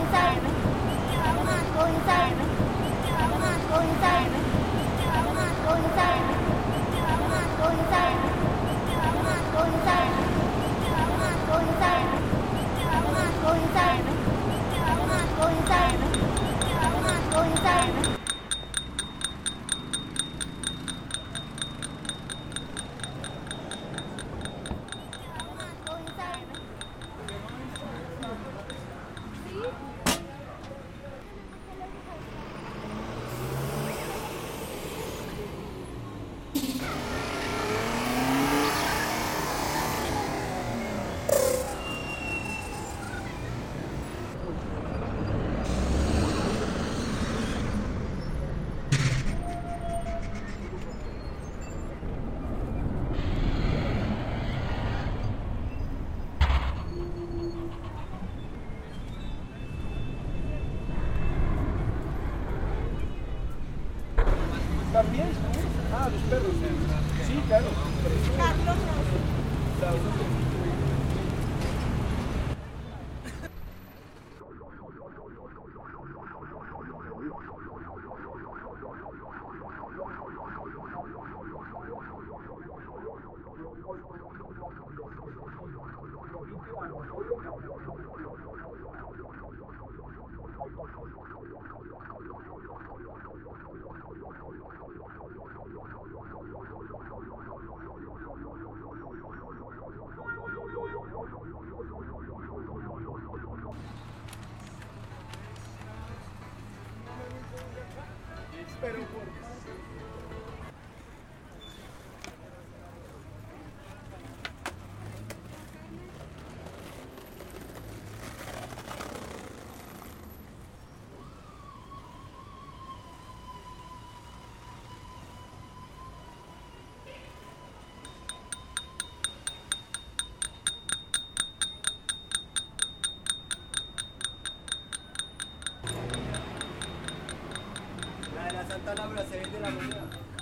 inside. Go inside. Go inside. También. Ah, los perros. Sí, claro. Carlos Pero Santa Laura se vende la mañana.